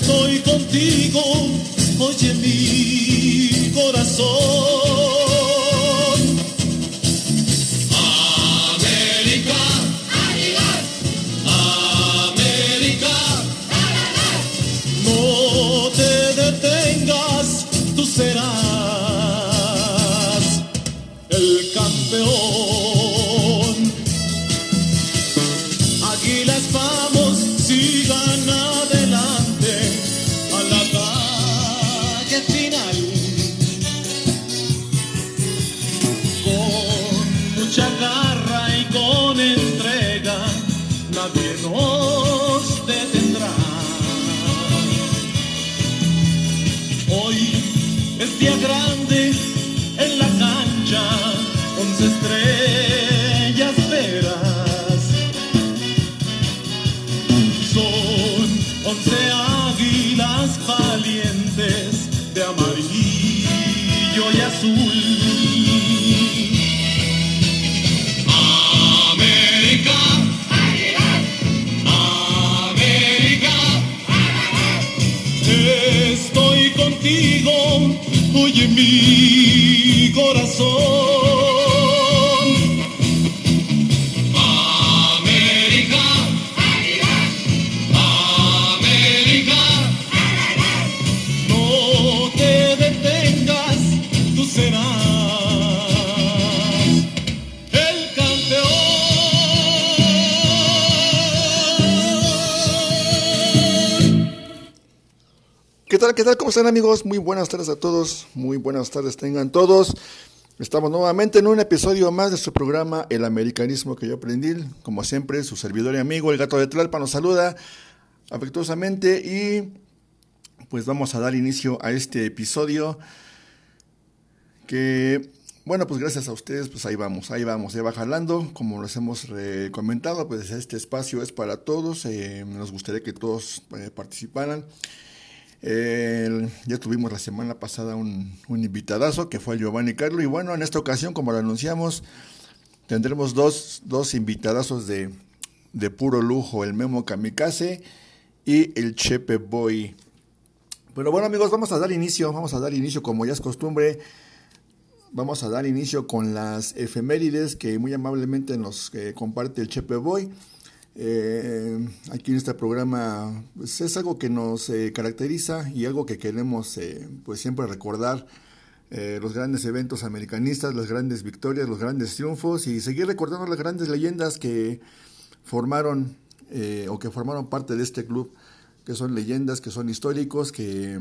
estoy contigo, oye mi corazón. ¿Qué tal? ¿Cómo están amigos? Muy buenas tardes a todos. Muy buenas tardes tengan todos. Estamos nuevamente en un episodio más de su programa El Americanismo que yo aprendí. Como siempre, su servidor y amigo, el gato de Tlalpa, nos saluda afectuosamente y pues vamos a dar inicio a este episodio que, bueno, pues gracias a ustedes, pues ahí vamos, ahí vamos, ya va jalando. Como les hemos eh, comentado, pues este espacio es para todos. eh, nos gustaría que todos eh, participaran. Ya tuvimos la semana pasada un, invitadazo que fue Giovanni Carlo y bueno, en esta ocasión, como lo anunciamos, tendremos dos, dos invitadazos de, de puro lujo, el Memo Kamikaze y el Chepe Boy. Pero bueno amigos, vamos a dar inicio, vamos a dar inicio como ya es costumbre, vamos a dar inicio con las efemérides que muy amablemente nos eh, comparte el Chepe Boy. Eh, aquí en este programa pues, es algo que nos eh, caracteriza y algo que queremos eh, pues siempre recordar eh, los grandes eventos americanistas, las grandes victorias, los grandes triunfos y seguir recordando las grandes leyendas que formaron o que formaron parte de este club, que son leyendas, que son históricos, que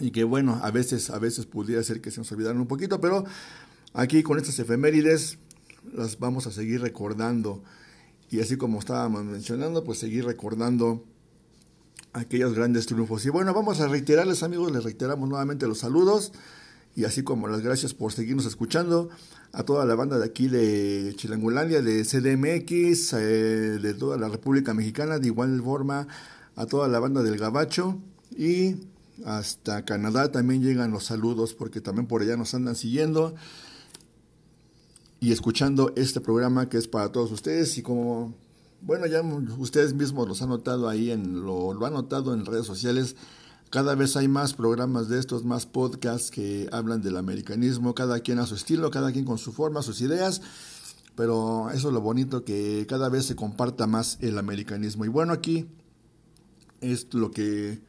y que bueno, a veces, a veces pudiera ser que se nos olvidaron un poquito, pero aquí con estas efemérides las vamos a seguir recordando. Y así como estábamos mencionando, pues seguir recordando aquellos grandes triunfos. Y bueno, vamos a reiterarles amigos, les reiteramos nuevamente los saludos y así como las gracias por seguirnos escuchando a toda la banda de aquí de Chilangolandia, de CDMX, eh, de toda la República Mexicana, de igual forma a toda la banda del Gabacho y hasta Canadá también llegan los saludos porque también por allá nos andan siguiendo y escuchando este programa que es para todos ustedes y como bueno ya ustedes mismos los han notado ahí en lo, lo han notado en redes sociales Cada vez hay más programas de estos, más podcasts que hablan del americanismo, cada quien a su estilo, cada quien con su forma, sus ideas, pero eso es lo bonito, que cada vez se comparta más el americanismo. Y bueno, aquí es lo que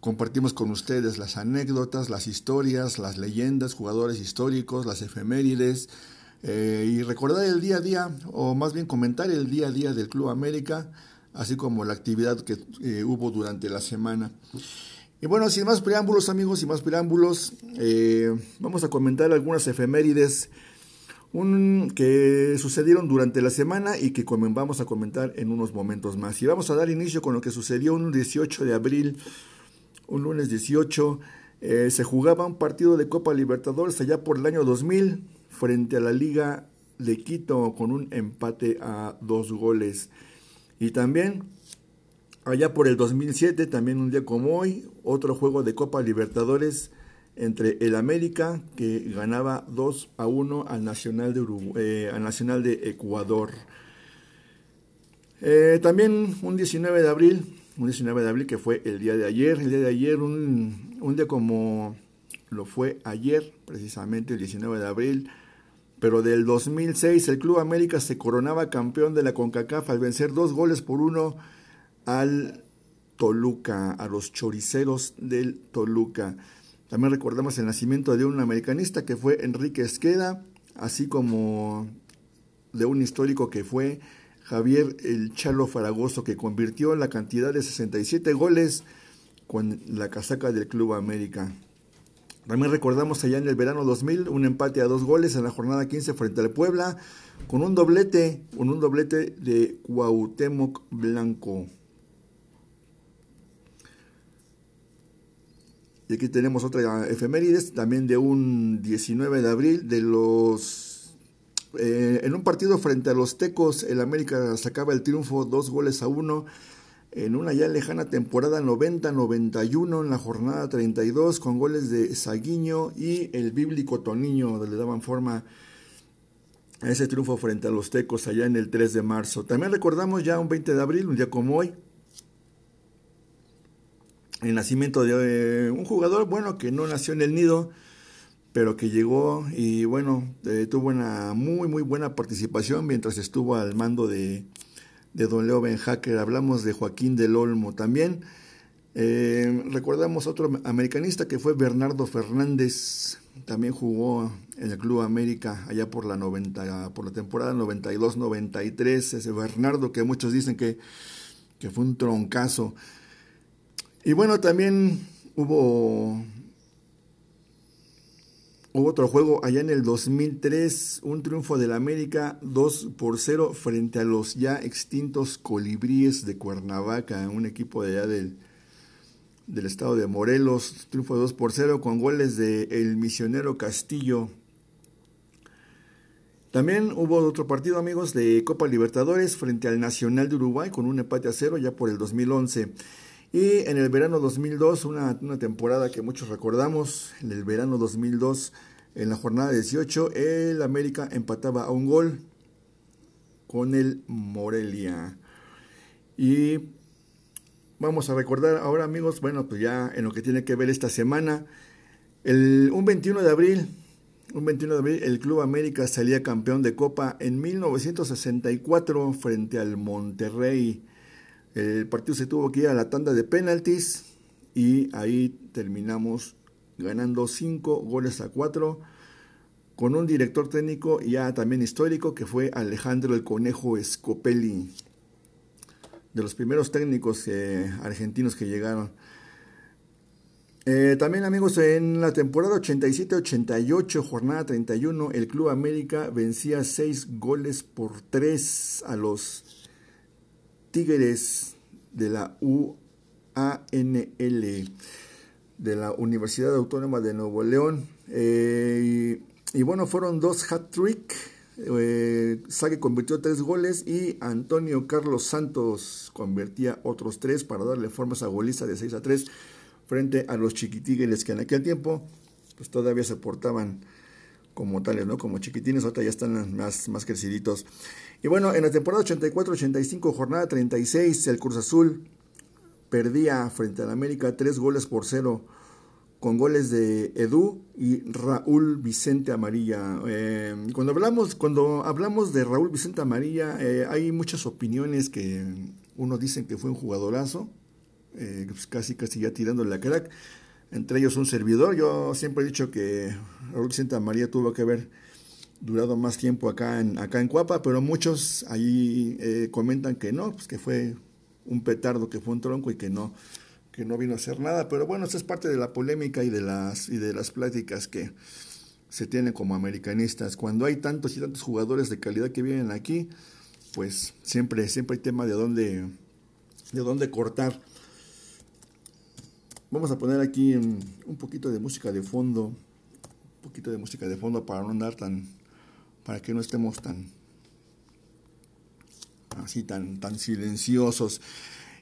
compartimos con ustedes, las anécdotas, las historias, las leyendas, jugadores históricos, las efemérides, eh, y recordar el día a día, o más bien comentar el día a día del Club América, así como la actividad que eh, hubo durante la semana. Y bueno, sin más preámbulos amigos, sin más preámbulos, eh, vamos a comentar algunas efemérides que sucedieron durante la semana y que vamos a comentar en unos momentos más. Y vamos a dar inicio con lo que sucedió un 18 de abril, un lunes 18, eh, se jugaba un partido de Copa Libertadores allá por el año 2000 frente a la Liga de Quito con un empate a dos goles. Y también Allá por el 2007, también un día como hoy, otro juego de Copa Libertadores entre el América, que ganaba 2 a 1 al Nacional de, eh, al Nacional de Ecuador. Eh, también un 19 de abril, un 19 de abril que fue el día de ayer, el día de ayer, un, un día como lo fue ayer, precisamente el 19 de abril, pero del 2006 el Club América se coronaba campeón de la CONCACAF al vencer dos goles por uno al Toluca, a los choriceros del Toluca. También recordamos el nacimiento de un americanista que fue Enrique Esqueda, así como de un histórico que fue Javier El Chalo Faragoso, que convirtió la cantidad de 67 goles con la casaca del Club América. También recordamos allá en el verano 2000 un empate a dos goles en la jornada 15 frente al Puebla, con un doblete, con un doblete de Cuauhtémoc Blanco. Y aquí tenemos otra efemérides, también de un 19 de abril, de los... Eh, en un partido frente a los Tecos, el América sacaba el triunfo dos goles a uno en una ya lejana temporada 90-91, en la jornada 32, con goles de Saguiño y el bíblico Toniño, le daban forma a ese triunfo frente a los Tecos allá en el 3 de marzo. También recordamos ya un 20 de abril, un día como hoy, el nacimiento de eh, un jugador, bueno, que no nació en el nido, pero que llegó y bueno, eh, tuvo una muy, muy buena participación mientras estuvo al mando de, de Don Leo Benhacker. Hablamos de Joaquín del Olmo también. Eh, recordamos otro americanista que fue Bernardo Fernández, también jugó en el Club América allá por la 90, por la temporada 92-93, ese Bernardo que muchos dicen que, que fue un troncazo. Y bueno, también hubo, hubo otro juego allá en el 2003, un triunfo del América 2 por 0 frente a los ya extintos colibríes de Cuernavaca, un equipo de allá del, del estado de Morelos, triunfo 2 por 0 con goles de El Misionero Castillo. También hubo otro partido, amigos, de Copa Libertadores frente al Nacional de Uruguay con un empate a cero ya por el 2011. Y en el verano 2002, una, una temporada que muchos recordamos, en el verano 2002, en la jornada 18, el América empataba a un gol con el Morelia. Y vamos a recordar ahora, amigos, bueno, pues ya en lo que tiene que ver esta semana, el, un 21 de abril, un 21 de abril, el Club América salía campeón de Copa en 1964 frente al Monterrey. El partido se tuvo que ir a la tanda de penaltis y ahí terminamos ganando 5 goles a 4 con un director técnico ya también histórico que fue Alejandro el Conejo Scopelli, de los primeros técnicos eh, argentinos que llegaron. Eh, también amigos, en la temporada 87-88, jornada 31, el Club América vencía 6 goles por 3 a los Tigres de la UANL, de la Universidad Autónoma de Nuevo León. Eh, y, bueno, fueron dos hat-trick. Eh, Sague convirtió tres goles y Antonio Carlos Santos convertía otros tres para darle forma a goliza de 6 a 3 frente a los chiquitigres que en aquel tiempo pues todavía se portaban como tales, ¿no? Como chiquitines, ahorita ya están más, más creciditos. Y bueno, en la temporada 84-85, jornada 36, el Cruz Azul perdía frente al América tres goles por cero con goles de Edu y Raúl Vicente Amarilla. Eh, cuando, hablamos, cuando hablamos de Raúl Vicente Amarilla, eh, hay muchas opiniones que unos dicen que fue un jugadorazo, eh, pues casi casi ya tirando la crack, entre ellos un servidor. Yo siempre he dicho que Raúl Vicente Amarilla tuvo que haber durado más tiempo acá en, acá en Cuapa, pero muchos ahí comentan que no, pues que fue un petardo, que fue un tronco y que no que no vino a hacer nada, pero bueno, eso es parte de la polémica y de las, y de las pláticas que se tienen como americanistas. Cuando hay tantos y tantos jugadores de calidad que vienen aquí, pues siempre, siempre hay tema de dónde, de dónde cortar. Vamos a poner aquí un poquito de música de fondo, un poquito de música de fondo para no andar tan, para que no estemos tan, así tan, tan silenciosos.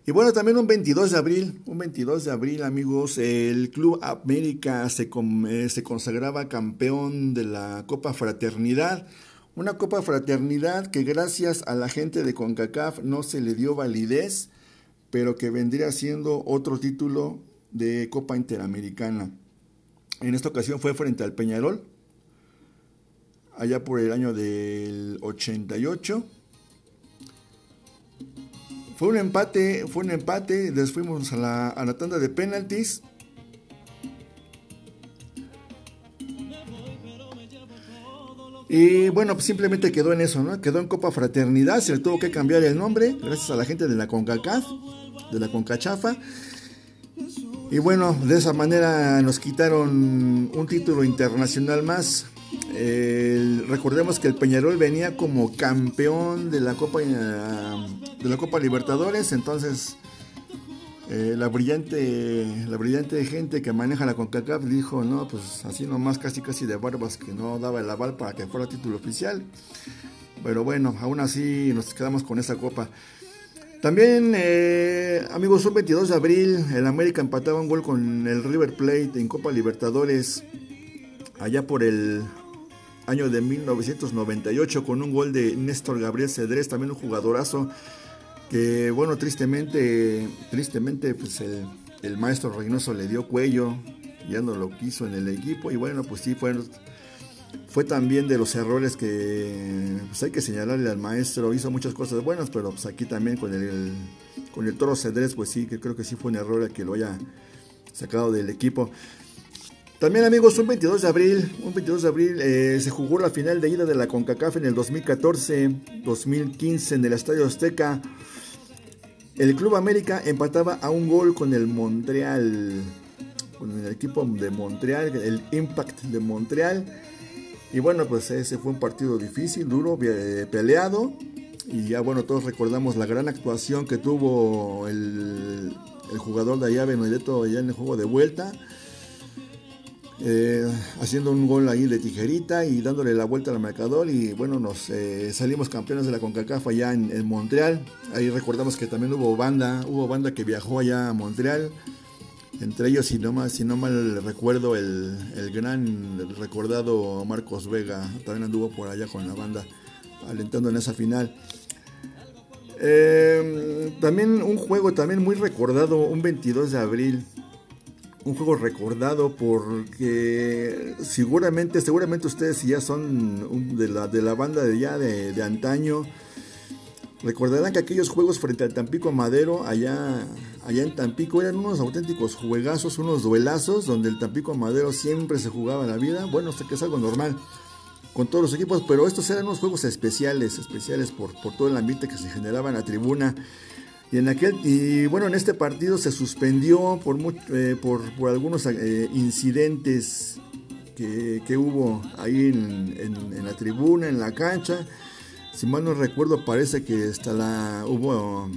Y bueno, también un 22 de abril, un 22 de abril amigos, el Club América se, eh, se consagraba campeón de la Copa Fraternidad. Una Copa Fraternidad que gracias a la gente de CONCACAF no se le dio validez, pero que vendría siendo otro título de Copa Interamericana. En esta ocasión fue frente al Peñarol, allá por el año del 88. Fue un empate, fue un empate, después fuimos a la, a la tanda de penalties. Y bueno, pues simplemente quedó en eso, ¿no? Quedó en Copa Fraternidad, se le tuvo que cambiar el nombre, gracias a la gente de la CONCACAF, de la CONCACHAFA. Y bueno, de esa manera nos quitaron un título internacional más recordemos que el Peñarol venía como campeón de la Copa eh, de la Copa Libertadores, entonces eh, la brillante la brillante gente que maneja la CONCACAF dijo, no, pues así nomás casi casi de barbas que no daba el aval para que fuera título oficial. Pero bueno, aún así nos quedamos con esa copa. También, eh, amigos, un 22 de abril, el América empataba un gol con el River Plate en Copa Libertadores, allá por el año de 1998 con un gol de Néstor Gabriel Cedrés, también un jugadorazo que bueno, tristemente, tristemente pues el, maestro Reynoso le dio cuello, ya no lo quiso en el equipo y bueno, pues sí fue, fue también de los errores que pues hay que señalarle al maestro, hizo muchas cosas buenas, pero pues aquí también con el, con el Toro Cedrés, pues sí, que creo que sí fue un error el que lo haya sacado del equipo. También amigos, un 22 de abril, un 22 de abril eh, se jugó la final de ida de la CONCACAF en el 2014-2015 en el Estadio Azteca. El Club América empataba a un gol con el Montreal, con el equipo de Montreal, el Impact de Montreal. Y bueno, pues ese fue un partido difícil, duro, eh, peleado. Y ya bueno, todos recordamos la gran actuación que tuvo el, jugador de allá, Benedetto, allá en el juego de vuelta eh, haciendo un gol ahí de tijerita y dándole la vuelta al marcador y bueno, nos eh, salimos campeones de la CONCACAF allá en, Montreal. Ahí recordamos que también hubo banda, hubo banda que viajó allá a Montreal. Entre ellos, si no, mal, si no mal recuerdo, el, gran recordado Marcos Vega también anduvo por allá con la banda, alentando en esa final. Eh, también un juego también muy recordado, un 22 de abril, un juego recordado porque seguramente, seguramente ustedes ya son de la, de la banda de ya de, antaño, recordarán que aquellos juegos frente al Tampico Madero, allá, allá en Tampico, eran unos auténticos juegazos, unos duelazos, donde el Tampico Madero siempre se jugaba la vida. Bueno, sé que es algo normal con todos los equipos, pero estos eran unos juegos especiales, especiales por, por todo el ambiente que se generaba en la tribuna. Y, en aquel, y bueno, en este partido se suspendió por, eh, por, algunos eh, incidentes que, hubo ahí en, la tribuna, en la cancha. Si mal no recuerdo, parece que hasta hubo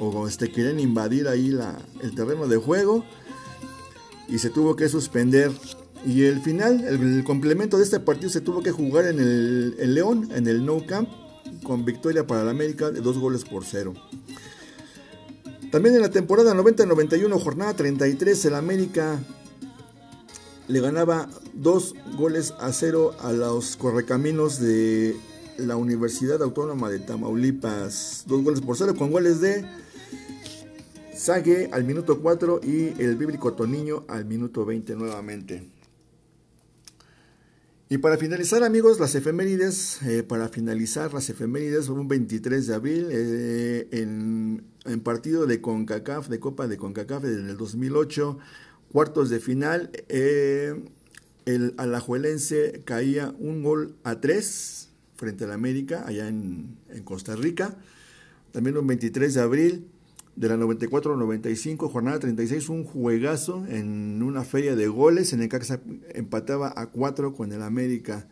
o este, querían invadir ahí la, el terreno de juego y se tuvo que suspender. Y el final, el, complemento de este partido se tuvo que jugar en el León, en el No Camp, con victoria para el América de dos goles por cero. También en la temporada 90-91, jornada 33, el América le ganaba dos goles a cero a los correcaminos de la Universidad Autónoma de Tamaulipas. Dos goles por cero con goles de Sague al minuto 4 y el bíblico Toniño al minuto 20 nuevamente. Y para finalizar, amigos, las efemérides, eh, para finalizar las efemérides, un 23 de abril, eh, en, en, partido de CONCACAF, de Copa de CONCACAF en el 2008, cuartos de final, eh, el alajuelense caía un gol a tres frente al América, allá en, en Costa Rica. También un 23 de abril, de la 94-95, jornada 36, un juegazo en una feria de goles. En el Caxa empataba a 4 con el América.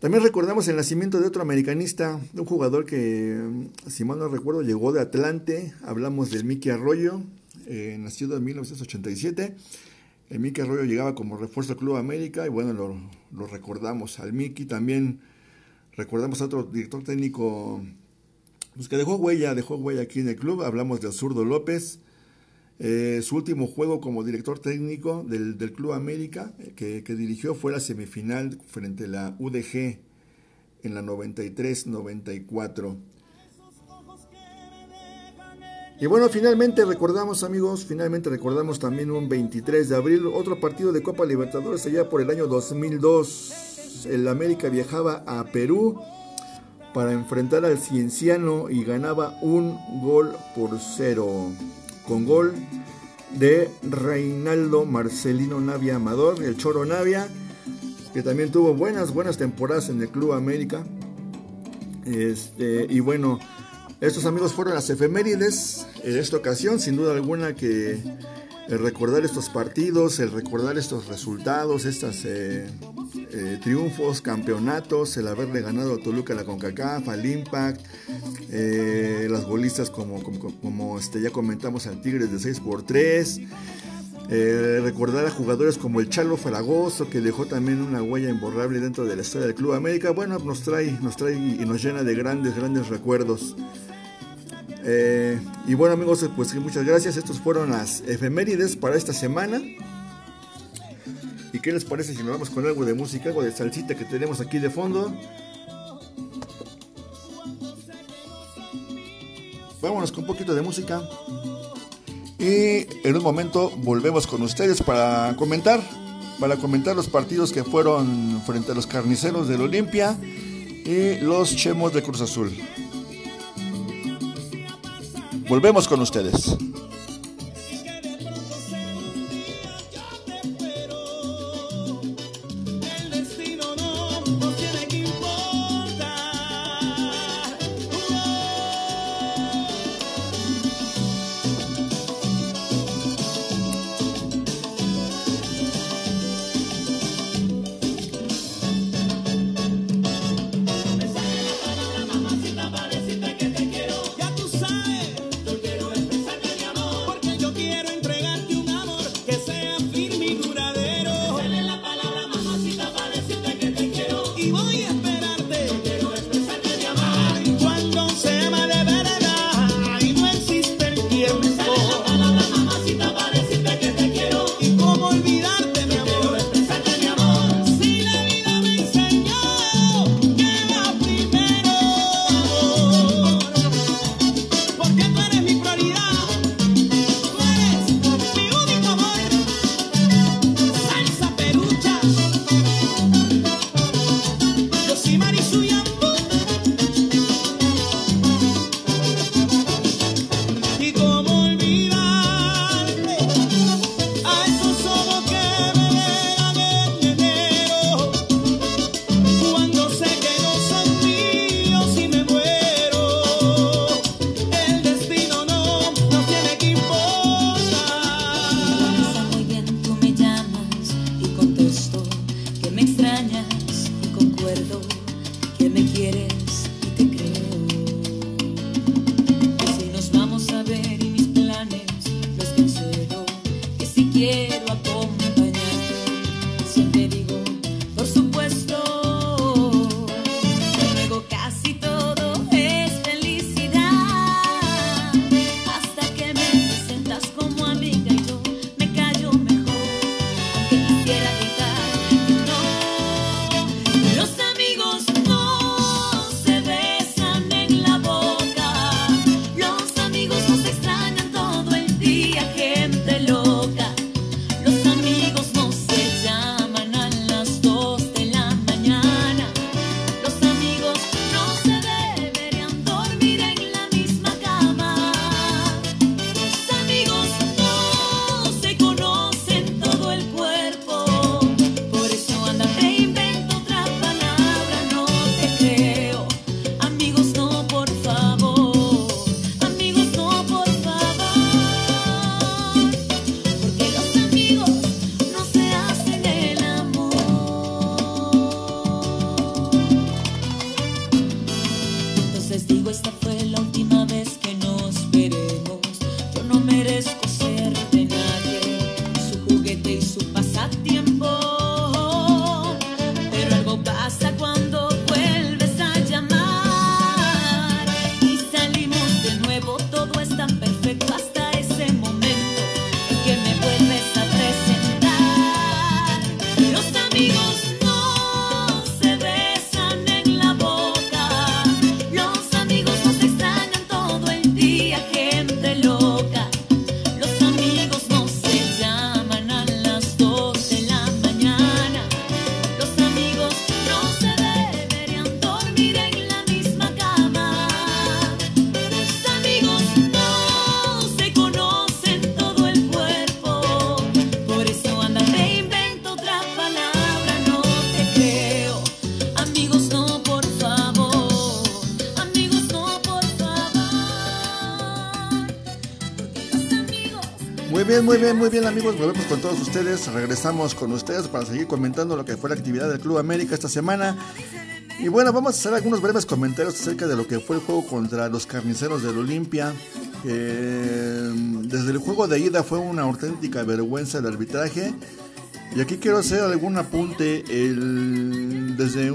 También recordamos el nacimiento de otro americanista, un jugador que, si mal no recuerdo, llegó de Atlante. Hablamos del Mickey Arroyo, eh, nacido en 1987. El Mickey Arroyo llegaba como refuerzo al Club América y bueno, lo, lo recordamos al Mickey. También recordamos a otro director técnico pues que dejó huella, dejó huella aquí en el club. Hablamos del Zurdo López. Eh, su último juego como director técnico del, del Club América que, que, dirigió fue la semifinal frente a la UDG en la 93-94. Y bueno, finalmente recordamos amigos, finalmente recordamos también un 23 de abril, otro partido de Copa Libertadores allá por el año 2002. El América viajaba a Perú para enfrentar al Cienciano y ganaba un gol por cero. Con gol de Reinaldo Marcelino Navia Amador, el Choro Navia, que también tuvo buenas, buenas temporadas en el Club América. Este, y bueno, estos amigos fueron las efemérides en esta ocasión, sin duda alguna que el recordar estos partidos, el recordar estos resultados, estos eh, eh, triunfos, campeonatos, el haberle ganado a Toluca la CONCACAF, al Impact, eh, las bolistas como, como, como este, ya comentamos al Tigres de 6 por 3 eh, recordar a jugadores como el Chalo Fragoso, que dejó también una huella imborrable dentro de la historia del Club América. Bueno, nos trae, nos trae y nos llena de grandes, grandes recuerdos. Eh, y bueno amigos, pues muchas gracias. Estos fueron las efemérides para esta semana. ¿Y qué les parece si nos vamos con algo de música, algo de salsita que tenemos aquí de fondo? Vámonos con un poquito de música. Y en un momento volvemos con ustedes para comentar, para comentar los partidos que fueron frente a los carniceros del Olimpia y los chemos de Cruz Azul. Volvemos con ustedes. Amigos, volvemos con todos ustedes, regresamos con ustedes para seguir comentando lo que fue la actividad del Club América esta semana. Y bueno, vamos a hacer algunos breves comentarios acerca de lo que fue el juego contra los carniceros del Olimpia. desde el juego de ida fue una auténtica vergüenza el arbitraje. Y aquí quiero hacer algún apunte. El, desde,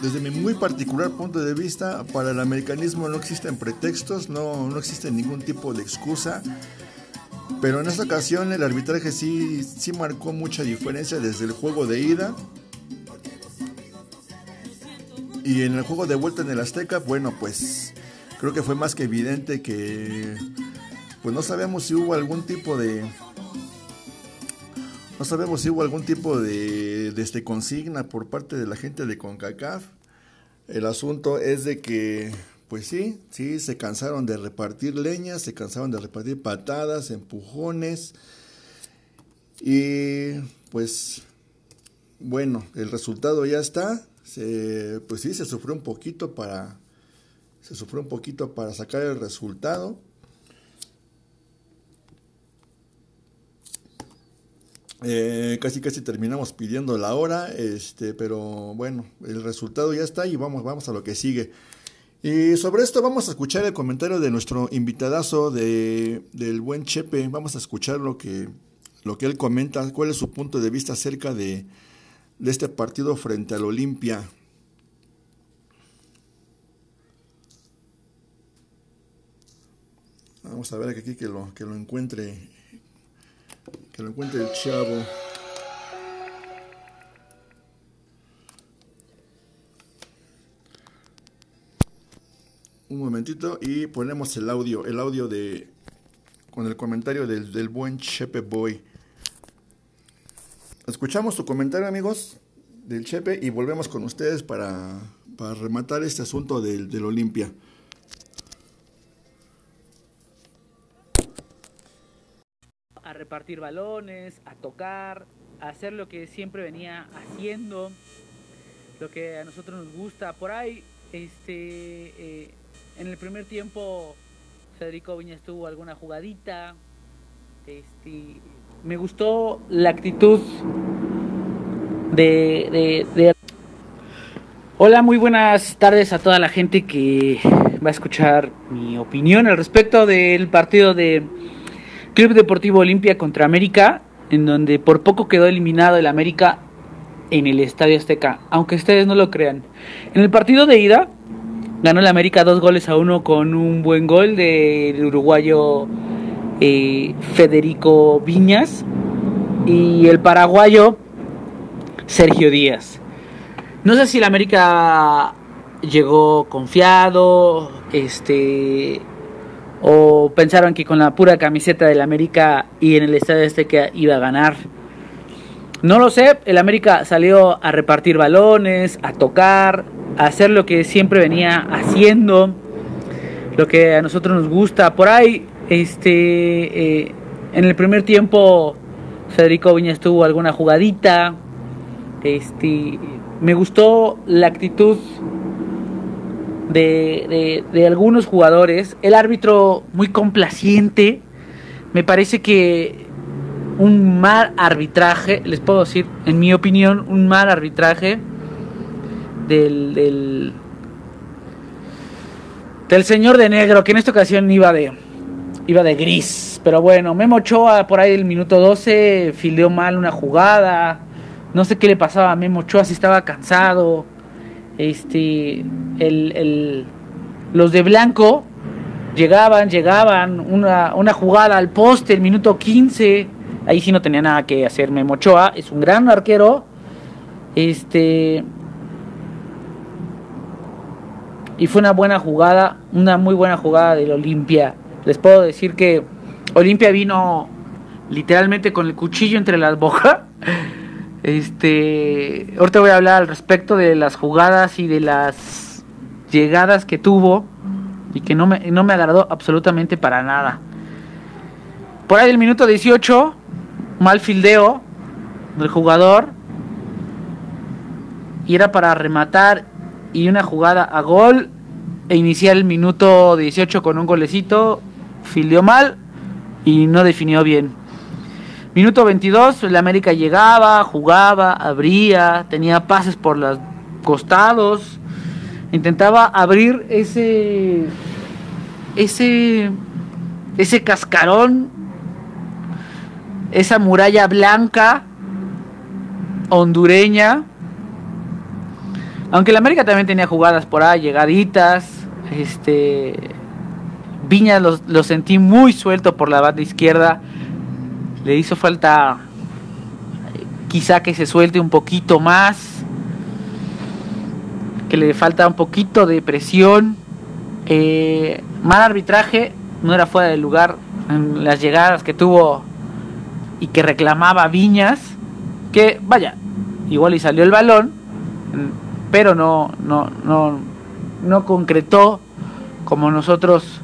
desde mi muy particular punto de vista, para el americanismo no existen pretextos, no, no existe ningún tipo de excusa. Pero en esta ocasión el arbitraje sí, sí marcó mucha diferencia desde el juego de ida. Y en el juego de vuelta en el Azteca, bueno, pues creo que fue más que evidente que pues no sabemos si hubo algún tipo de no sabemos si hubo algún tipo de, de este consigna por parte de la gente de CONCACAF. El asunto es de que pues sí, sí, se cansaron de repartir leñas, se cansaron de repartir patadas, empujones. Y pues bueno, el resultado ya está. pues sí, se sufrió un poquito para. Se sufrió un poquito para sacar el resultado. Eh, casi casi terminamos pidiendo la hora, este, pero bueno, el resultado ya está y vamos, vamos a lo que sigue. Y sobre esto vamos a escuchar el comentario de nuestro invitadazo de, del buen Chepe. Vamos a escuchar lo que, lo que él comenta, cuál es su punto de vista acerca de, de este partido frente al Olimpia. Vamos a ver aquí que lo, que lo encuentre, que lo encuentre el chavo. Un momentito y ponemos el audio, el audio de con el comentario del, buen Chepe Boy. Escuchamos tu comentario, amigos, del Chepe y volvemos con ustedes para, para rematar este asunto del, del Olimpia. A repartir balones, a tocar, a hacer lo que siempre venía haciendo, lo que a nosotros nos gusta. Por ahí, este, eh, en el primer tiempo Federico Viñas tuvo alguna jugadita. Este, me gustó la actitud de, de, Hola, muy buenas tardes a toda la gente que va a escuchar mi opinión al respecto del partido de Club Deportivo Olimpia contra América, en donde por poco quedó eliminado el América en el Estadio Azteca, aunque ustedes no lo crean. En el partido de ida, Ganó el América dos goles a uno con un buen gol del uruguayo eh, Federico Viñas y el paraguayo Sergio Díaz. No sé si el América llegó confiado, este, o pensaron que con la pura camiseta del América y en el estadio este que iba a ganar. No lo sé, el América salió a repartir balones, a tocar, hacer lo que siempre venía haciendo, lo que a nosotros nos gusta. Por ahí, este, eh, en el primer tiempo, Federico Viñas tuvo alguna jugadita. Este, me gustó la actitud de, de, algunos jugadores. El árbitro muy complaciente. Me parece que un mal arbitraje, les puedo decir, en mi opinión, un mal arbitraje del, del señor de negro, que en esta ocasión iba de, iba de gris. Pero bueno, Memo Ochoa por ahí el minuto 12 fildeó mal una jugada. No sé qué le pasaba a Memo Ochoa, si estaba cansado. Este, el, los de blanco llegaban, llegaban, una, una jugada al poste, el minuto 15. Ahí sí no tenía nada que hacer Memo Ochoa. Es un gran arquero. Este, y fue una buena jugada, una muy buena jugada del Olimpia. Les puedo decir que Olimpia vino literalmente con el cuchillo entre las bojas. Este, ahorita voy a hablar al respecto de las jugadas y de las llegadas que tuvo y que no me, no me agradó absolutamente para nada. Por ahí el minuto 18, mal fildeo del jugador y era para rematar y una jugada a gol e iniciar el minuto 18 con un golecito, filió mal y no definió bien. Minuto 22, el América llegaba, jugaba, abría, tenía pases por los costados, intentaba abrir ese ese ese cascarón, esa muralla blanca hondureña aunque el América también tenía jugadas por ahí, llegaditas. Este. Viña lo, sentí muy suelto por la banda izquierda. Le hizo falta quizá que se suelte un poquito más. Que le falta un poquito de presión. Eh, mal arbitraje. No era fuera de lugar las llegadas que tuvo y que reclamaba Viñas. Que vaya, igual y salió el balón pero no, no, no, no concretó como nosotros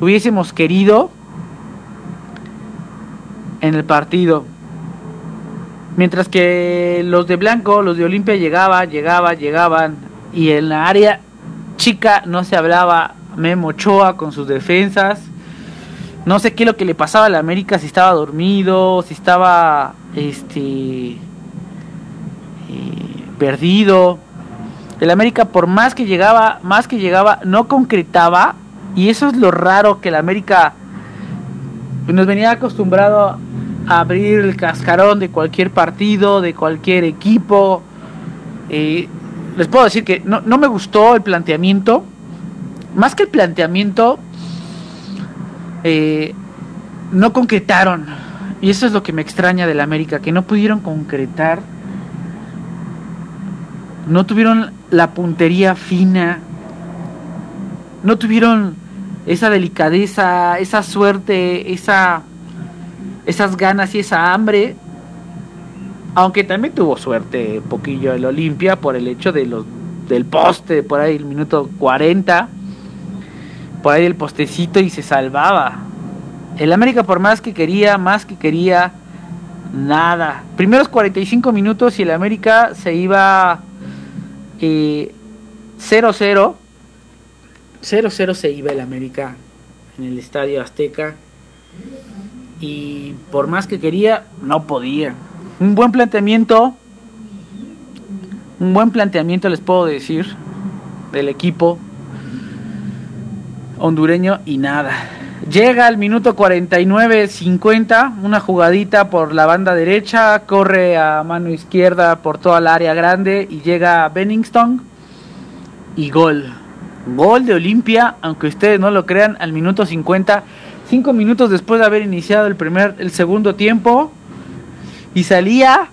hubiésemos querido en el partido. Mientras que los de blanco, los de Olimpia llegaban, llegaban, llegaban y en la área chica no se hablaba Memo Ochoa con sus defensas. No sé qué es lo que le pasaba a la América, si estaba dormido, si estaba este eh, perdido. El América por más que llegaba, más que llegaba, no concretaba. Y eso es lo raro que el América nos venía acostumbrado a abrir el cascarón de cualquier partido, de cualquier equipo. Eh, les puedo decir que no, no me gustó el planteamiento. Más que el planteamiento, eh, no concretaron. Y eso es lo que me extraña del América, que no pudieron concretar. No tuvieron la puntería fina, no tuvieron esa delicadeza, esa suerte, esa, esas ganas y esa hambre, aunque también tuvo suerte poquillo el Olimpia por el hecho de los, del poste, por ahí el minuto 40, por ahí el postecito y se salvaba. El América por más que quería, más que quería, nada. Primeros 45 minutos y el América se iba 0-0. 0-0 se iba el América en el Estadio Azteca. Y por más que quería, no podía. Un buen planteamiento. Un buen planteamiento les puedo decir. Del equipo hondureño y nada. Llega al minuto 49-50, una jugadita por la banda derecha, corre a mano izquierda por toda la área grande y llega Benningston y gol. Gol de Olimpia, aunque ustedes no lo crean, al minuto 50, cinco minutos después de haber iniciado el primer, el segundo tiempo y salía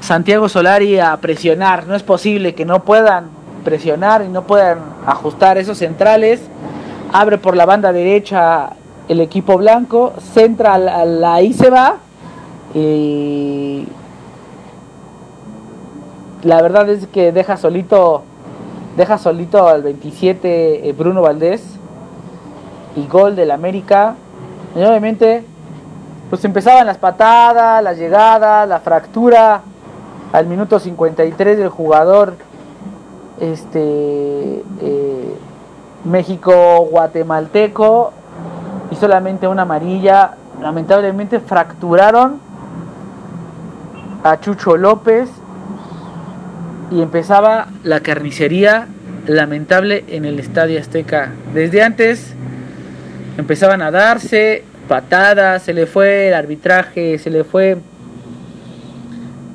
Santiago Solari a presionar. No es posible que no puedan presionar y no puedan ajustar esos centrales abre por la banda derecha el equipo blanco, centra a ahí se va y la verdad es que deja solito deja solito al 27 eh, Bruno Valdés y gol del América. Y obviamente pues empezaban las patadas, las llegadas, la fractura al minuto 53 del jugador este eh, México guatemalteco y solamente una amarilla. Lamentablemente fracturaron a Chucho López y empezaba la carnicería lamentable en el Estadio Azteca. Desde antes empezaban a darse patadas, se le fue el arbitraje, se le fue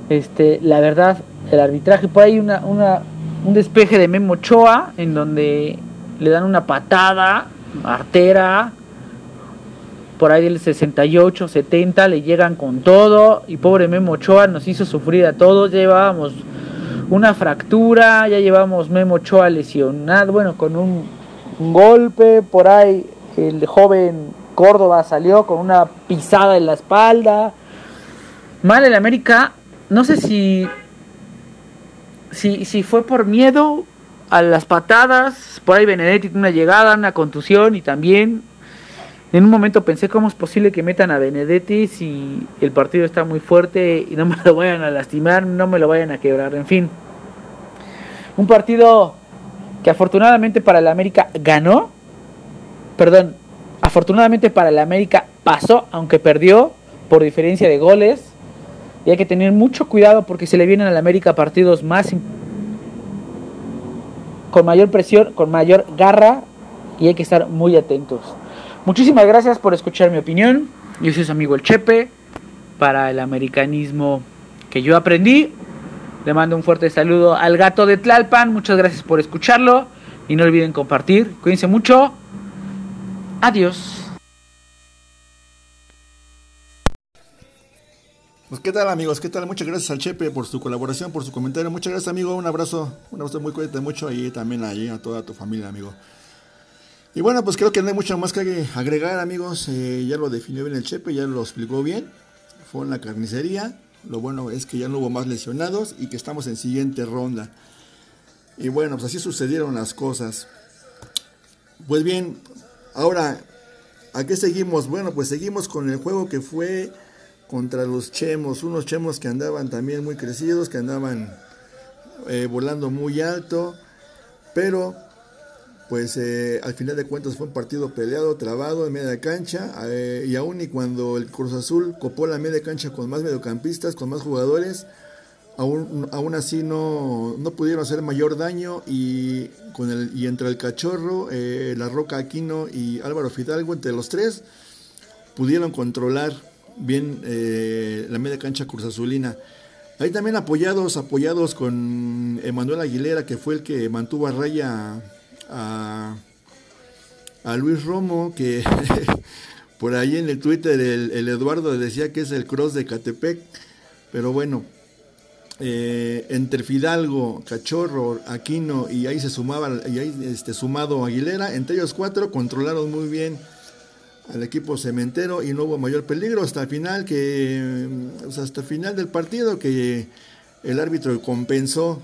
este, la verdad, el arbitraje. Por ahí una, una, un despeje de Memo Ochoa en donde le dan una patada artera. Por ahí del 68, 70 le llegan con todo. Y pobre Memo Ochoa nos hizo sufrir a todos. Llevábamos una fractura, ya llevamos Memo Ochoa lesionado. Bueno, con un, un golpe. Por ahí el joven Córdoba salió con una pisada en la espalda. Mal el América no sé si, si, si fue por miedo a las patadas, por ahí Benedetti una llegada, una contusión y también en un momento pensé cómo es posible que metan a Benedetti si el partido está muy fuerte y no me lo vayan a lastimar, no me lo vayan a quebrar, en fin. Un partido que afortunadamente para el América ganó, perdón, afortunadamente para el América pasó, aunque perdió por diferencia de goles. Y hay que tener mucho cuidado porque se le vienen al América partidos más con mayor presión, con mayor garra y hay que estar muy atentos. Muchísimas gracias por escuchar mi opinión. Yo soy su amigo el Chepe para el americanismo que yo aprendí. Le mando un fuerte saludo al gato de Tlalpan. Muchas gracias por escucharlo y no olviden compartir. Cuídense mucho. Adiós. Pues qué tal amigos, qué tal, muchas gracias al Chepe por su colaboración, por su comentario, muchas gracias amigo, un abrazo, un abrazo muy cuídate mucho y también ahí a toda tu familia amigo. Y bueno, pues creo que no hay mucho más que agregar amigos, eh, ya lo definió bien el Chepe, ya lo explicó bien, fue en la carnicería, lo bueno es que ya no hubo más lesionados y que estamos en siguiente ronda. Y bueno, pues así sucedieron las cosas. Pues bien, ahora, ¿a qué seguimos? Bueno, pues seguimos con el juego que fue contra los chemos, unos chemos que andaban también muy crecidos, que andaban eh, volando muy alto, pero pues eh, al final de cuentas fue un partido peleado, trabado en media cancha, eh, y aún y cuando el Cruz Azul copó la media cancha con más mediocampistas, con más jugadores, aún, aún así no, no pudieron hacer mayor daño y, con el, y entre el Cachorro, La Roca Aquino y Álvaro Fidalgo, entre los tres, pudieron controlar bien eh, la media cancha Cruz Azulina. Ahí también apoyados, apoyados con Emanuel Aguilera, que fue el que mantuvo a raya a, Luis Romo, que por ahí en el Twitter el, Eduardo decía que es el cross de Catepec, pero bueno, eh, entre Fidalgo, Cachorro, Aquino y ahí se sumaba, y ahí este, sumado Aguilera, entre ellos cuatro controlaron muy bien al equipo cementero y no hubo mayor peligro hasta el final que hasta el final del partido que el árbitro compensó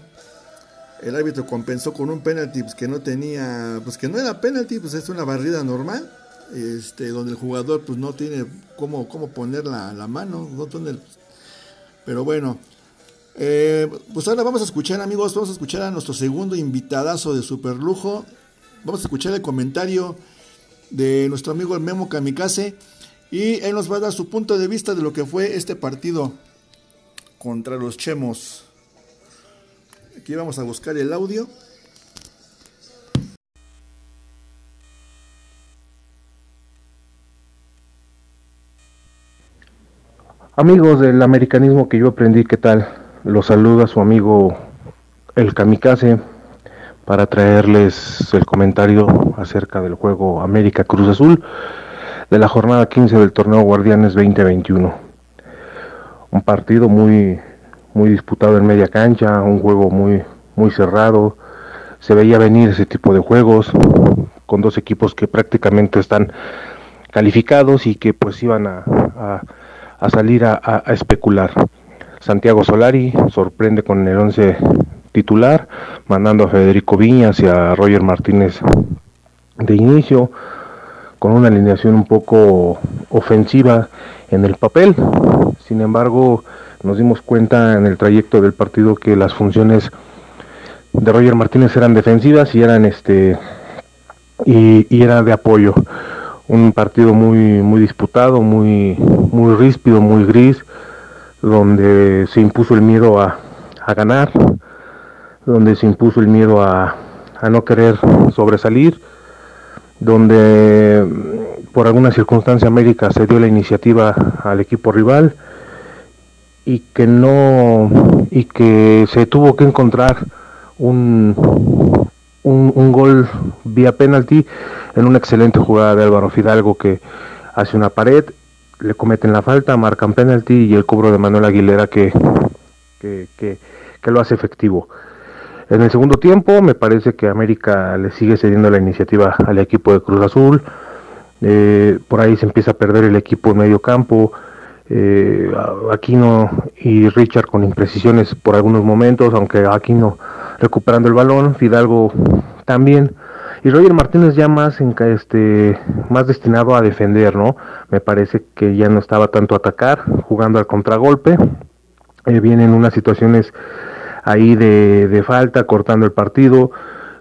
el árbitro compensó con un penalti pues, que no tenía pues que no era penalti pues es una barrida normal este donde el jugador pues no tiene cómo, cómo poner la, mano no pero bueno eh, pues ahora vamos a escuchar amigos vamos a escuchar a nuestro segundo invitadazo de super lujo vamos a escuchar el comentario de nuestro amigo el Memo Kamikaze y él nos va a dar su punto de vista de lo que fue este partido contra los Chemos. Aquí vamos a buscar el audio. Amigos del americanismo que yo aprendí, ¿qué tal? Los saluda su amigo el Kamikaze para traerles el comentario acerca del juego América Cruz Azul de la jornada 15 del torneo Guardianes 2021. Un partido muy muy disputado en media cancha, un juego muy muy cerrado. Se veía venir ese tipo de juegos con dos equipos que prácticamente están calificados y que pues iban a, a, salir a, a, especular. Santiago Solari sorprende con el 11 titular, mandando a Federico Viñas y a Roger Martínez de inicio, con una alineación un poco ofensiva en el papel. Sin embargo, nos dimos cuenta en el trayecto del partido que las funciones de Roger Martínez eran defensivas y eran este y, y era de apoyo. Un partido muy muy disputado, muy muy ríspido, muy gris, donde se impuso el miedo a, a ganar, donde se impuso el miedo a, no querer sobresalir, donde mm, por alguna circunstancia América se dio la iniciativa al equipo rival y que no y que se tuvo que encontrar un, gol vía penalti en una excelente jugada de Álvaro Fidalgo que hace una pared, le cometen la falta, marcan penalti y el cobro de Manuel Aguilera que lo hace efectivo. En el segundo tiempo me parece que América le sigue cediendo la iniciativa al equipo de Cruz Azul. Eh, por ahí se empieza a perder el equipo en medio campo. Eh, Aquino y Richard con imprecisiones por algunos momentos, aunque Aquino recuperando el balón, Fidalgo también. Y Roger Martínez ya más, este, más destinado a defender, ¿no? Me parece que ya no estaba tanto atacar, jugando al contragolpe. Eh, vienen unas situaciones ahí de, de falta, cortando el partido.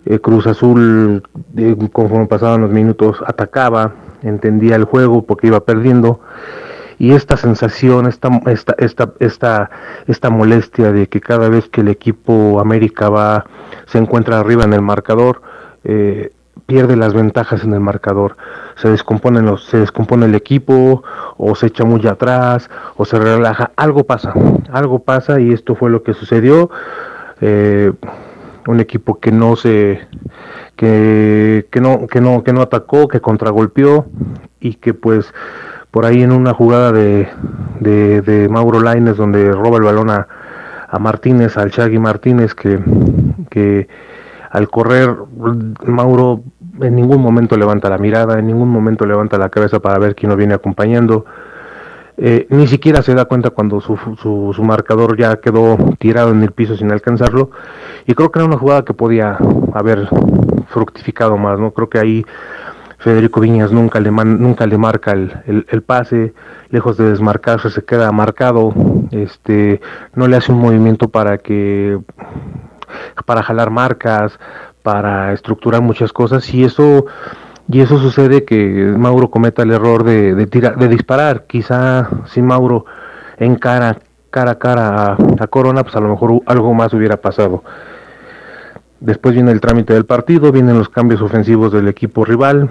Eh, Cruz Azul, eh, conforme pasaban los minutos, atacaba, entendía el juego porque iba perdiendo. Y esta sensación, esta, esta, esta, esta, esta molestia de que cada vez que el equipo América va, se encuentra arriba en el marcador, eh, pierde las ventajas en el marcador. Se descompone, los, se descompone el equipo, o se echa muy atrás, o se relaja. Algo pasa, algo pasa y esto fue lo que sucedió. Eh, un equipo que no se que, que no que no que no atacó que contragolpeó y que pues por ahí en una jugada de, de, Mauro Laines donde roba el balón a, a Martínez al Chagui Martínez que, que al correr Mauro en ningún momento levanta la mirada, en ningún momento levanta la cabeza para ver quién lo viene acompañando. Eh, ni siquiera se da cuenta cuando su, su, marcador ya quedó tirado en el piso sin alcanzarlo. Y creo que era una jugada que podía haber fructificado más, ¿no? Creo que ahí Federico Viñas nunca le, man, nunca le marca el, el, el, pase, lejos de desmarcarse se queda marcado, este, no le hace un movimiento para que para jalar marcas, para estructurar muchas cosas y eso y eso sucede que Mauro cometa el error de, de, de disparar. Quizá si Mauro encara cara a cara a, a, Corona, pues a lo mejor algo más hubiera pasado. Después viene el trámite del partido, vienen los cambios ofensivos del equipo rival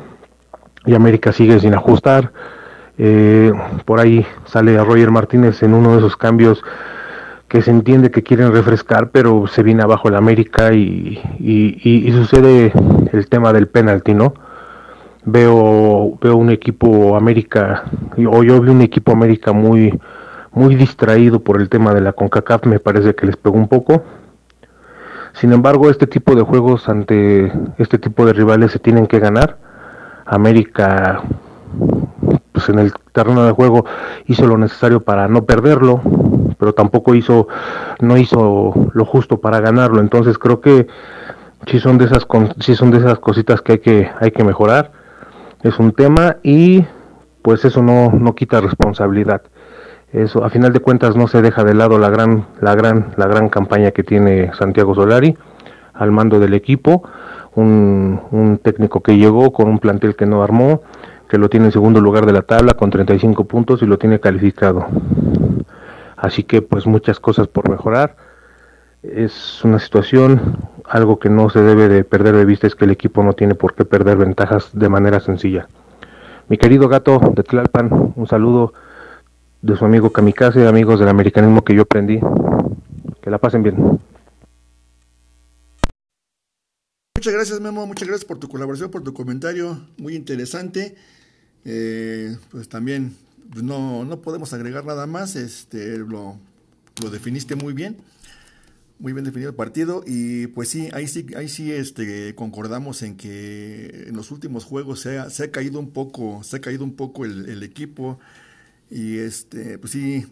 y América sigue sin ajustar. Eh, por ahí sale a Roger Martínez en uno de esos cambios que se entiende que quieren refrescar, pero se viene abajo el América y, y, sucede el tema del penalti, ¿no? Veo, veo un equipo América, o yo vi un equipo América muy, muy distraído por el tema de la CONCACAF, me parece que les pegó un poco. Sin embargo, este tipo de juegos ante este tipo de rivales se tienen que ganar. América pues en el terreno de juego hizo lo necesario para no perderlo, pero tampoco hizo no hizo lo justo para ganarlo. Entonces creo que sí son de esas sí son de esas cositas que hay que hay que mejorar. Es un tema y pues eso no no quita responsabilidad. Eso a final de cuentas no se deja de lado la gran la gran la gran campaña que tiene Santiago Solari al mando del equipo. Un, un técnico que llegó con un plantel que no armó que lo tiene en segundo lugar de la tabla con 35 puntos y lo tiene calificado Así que pues muchas cosas por mejorar. Es una situación, algo que no se debe de perder de vista es que el equipo no tiene por qué perder ventajas de manera sencilla. Mi querido gato de Tlalpan, un saludo de su amigo Kamikaze, amigos del americanismo que yo aprendí. Que la pasen bien. Muchas gracias Memo, muchas gracias por tu colaboración, por tu comentario, muy interesante. Eh, pues también no, no podemos agregar nada más, este, lo, lo definiste muy bien muy bien definido el partido y pues sí, ahí sí, ahí sí este, concordamos en que en los últimos juegos se ha, se ha caído un poco, se ha caído un poco el, el, equipo y este, pues sí,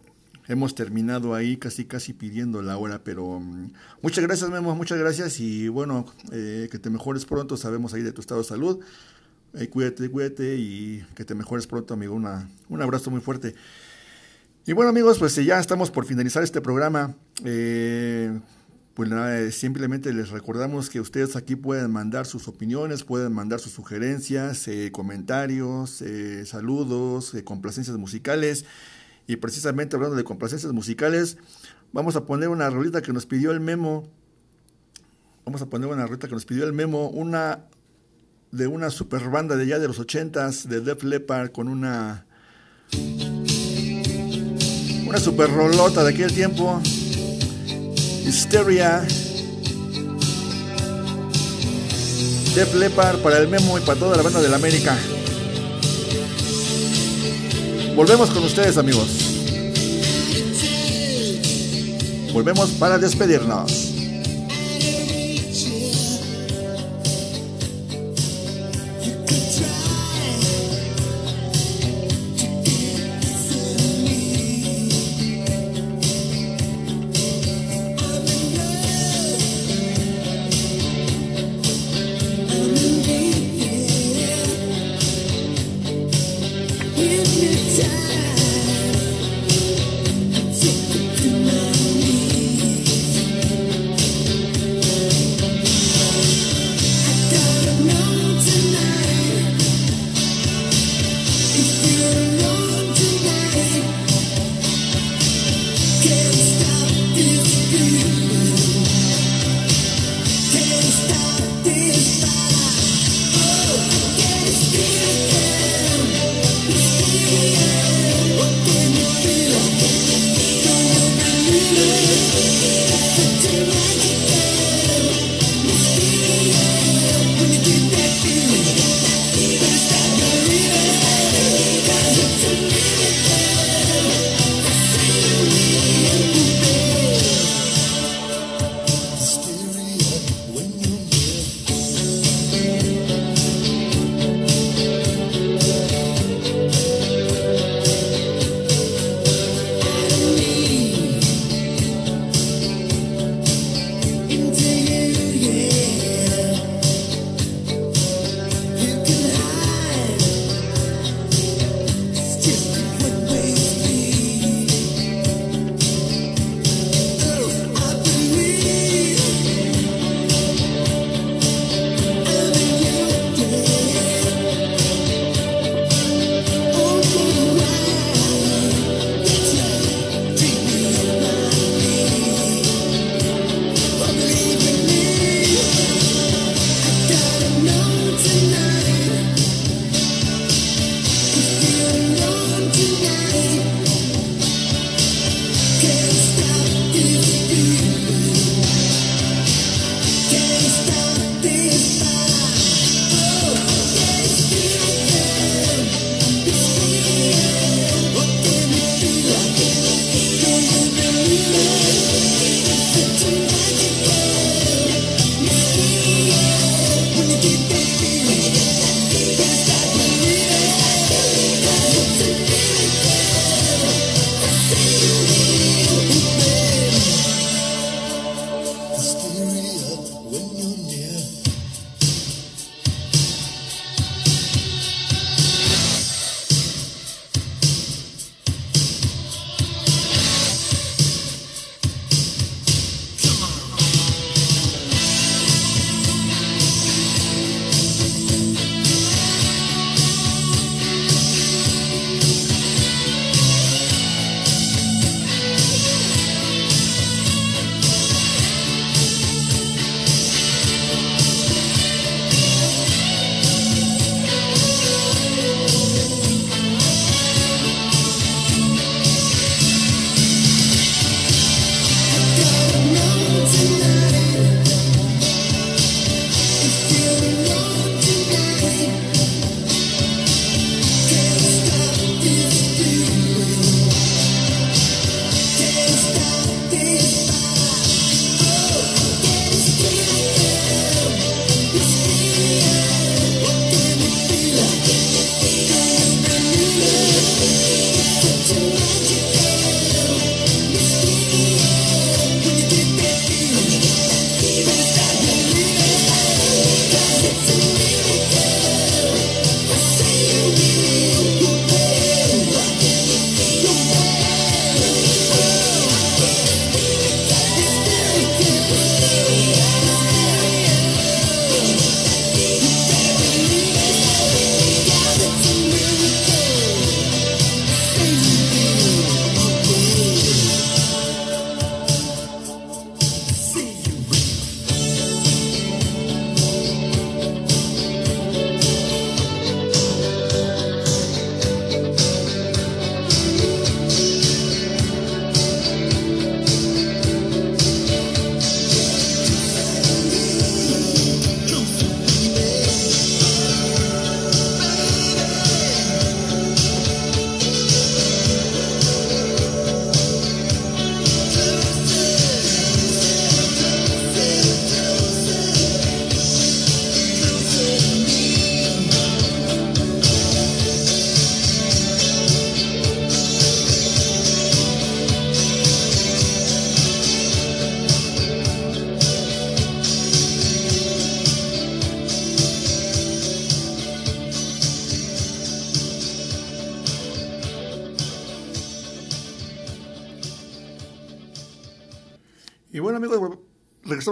hemos terminado ahí casi casi pidiendo la hora, pero um, muchas gracias Memo, muchas gracias y bueno, eh, que te mejores pronto, sabemos ahí de tu estado de salud. Hey, cuídate, cuídate y que te mejores pronto, amigo. Una, un abrazo muy fuerte. Y bueno, amigos, pues ya estamos por finalizar este programa. Eh, pues nada, simplemente les recordamos que ustedes aquí pueden mandar sus opiniones, pueden mandar sus sugerencias, eh, comentarios, eh, saludos, eh, complacencias musicales. Y precisamente hablando de complacencias musicales, vamos a poner una rolita que nos pidió el memo vamos a poner una ruta que nos pidió el Memo, una de una super banda de ya de los ochentas, de Def Leppard, con una una super rolota de aquel tiempo, Hysteria, Def Leppard para el Memo y para toda la banda de la América. Volvemos con ustedes amigos. Volvemos para despedirnos.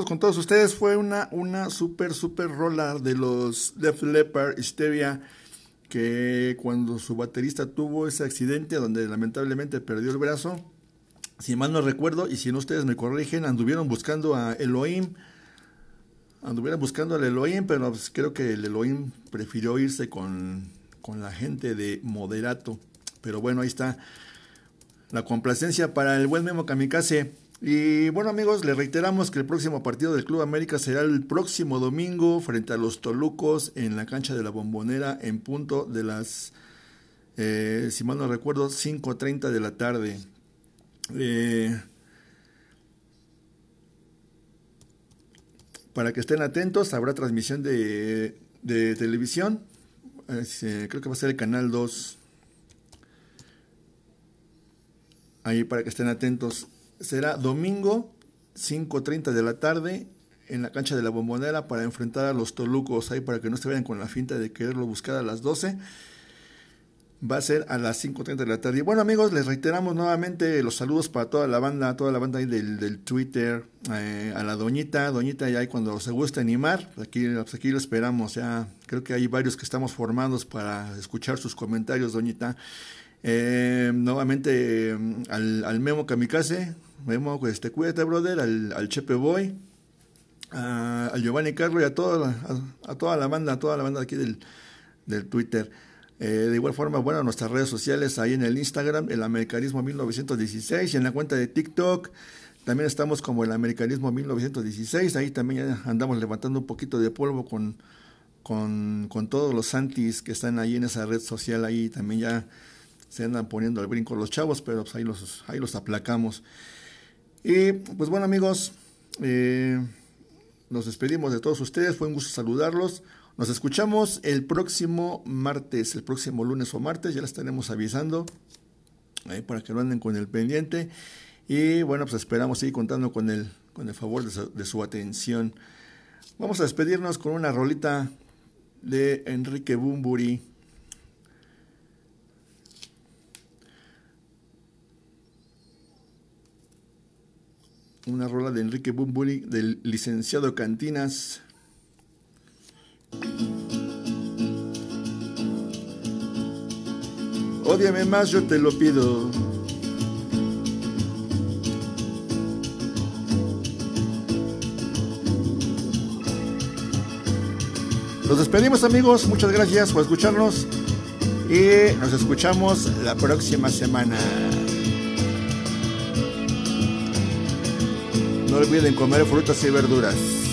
Con todos ustedes. Fue una, una super, super rola de los Def Leppard Hysteria que cuando su baterista tuvo ese accidente donde lamentablemente perdió el brazo, si mal no recuerdo, y si no ustedes me corrigen, anduvieron buscando a Elohim, anduvieron buscando al Elohim, pero pues creo que el Elohim prefirió irse con, con la gente de Moderato. Pero bueno, ahí está la complacencia para el buen Memo Kamikaze. Y bueno amigos, les reiteramos que el próximo partido del Club América será el próximo domingo frente a los Tolucos en la cancha de la Bombonera en punto de las, eh, si mal no recuerdo, 5.30 de la tarde. Eh, para que estén atentos, habrá transmisión de, de televisión. Eh, creo que va a ser el canal 2. Ahí para que estén atentos será domingo 5.30 de la tarde en la cancha de la bombonera para enfrentar a los Tolucos, ahí para que no se vayan con la finta de quererlo buscar a las 12. Va a ser a las 5.30 de la tarde. Y bueno amigos, les reiteramos nuevamente los saludos para toda la banda, toda la banda ahí del, del Twitter, eh, a la doñita, doñita ya ahí cuando se guste animar, aquí, pues aquí lo esperamos, ya creo que hay varios que estamos formados para escuchar sus comentarios, doñita. Eh, nuevamente al, al Memo Kamikaze, Memo, este, cuídate, brother, al, Chepe Boy, a, Giovanni Carlos y a toda, a, a, toda la banda, a toda la banda aquí del, del Twitter. Eh, de igual forma, bueno, nuestras redes sociales ahí en el Instagram, el Americanismo 1916, y en la cuenta de TikTok. También estamos como el Americanismo 1916, ahí también andamos levantando un poquito de polvo con, con, con todos los santis que están ahí en esa red social, ahí también ya se andan poniendo al brinco los chavos, pero pues ahí los, ahí los aplacamos. Y pues bueno amigos, eh, nos despedimos de todos ustedes, fue un gusto saludarlos. Nos escuchamos el próximo martes, el próximo lunes o martes, ya les estaremos avisando ahí para que no anden con el pendiente. Y bueno, pues esperamos seguir contando con el, con el favor de su, de su atención. Vamos a despedirnos con una rolita de Enrique Bumburi. Una rola de Enrique Bumburi del licenciado Cantinas. Ódiame más, yo te lo pido. Nos despedimos amigos, muchas gracias por escucharnos y nos escuchamos la próxima semana. No olviden comer frutas y verduras.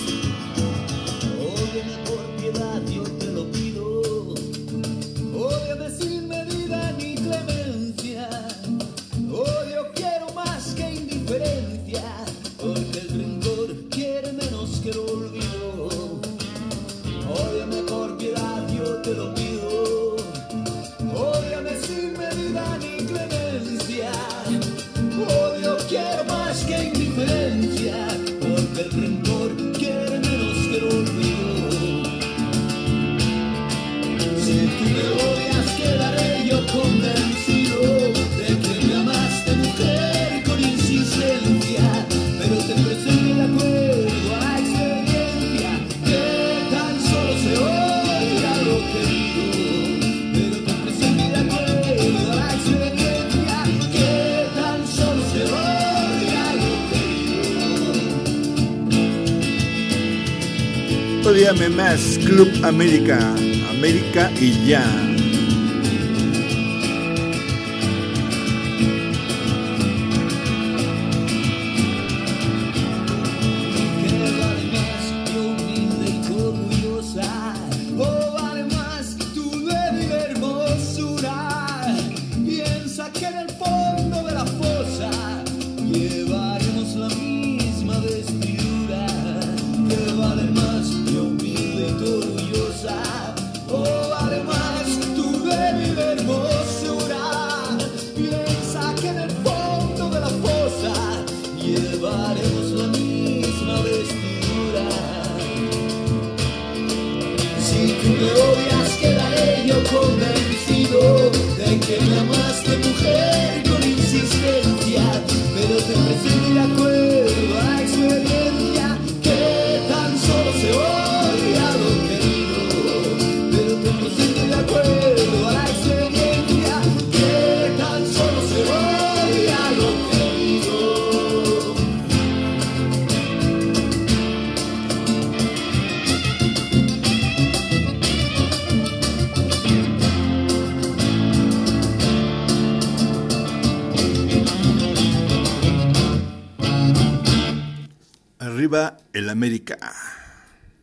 Querido. Odíame más, Club América, América y ya.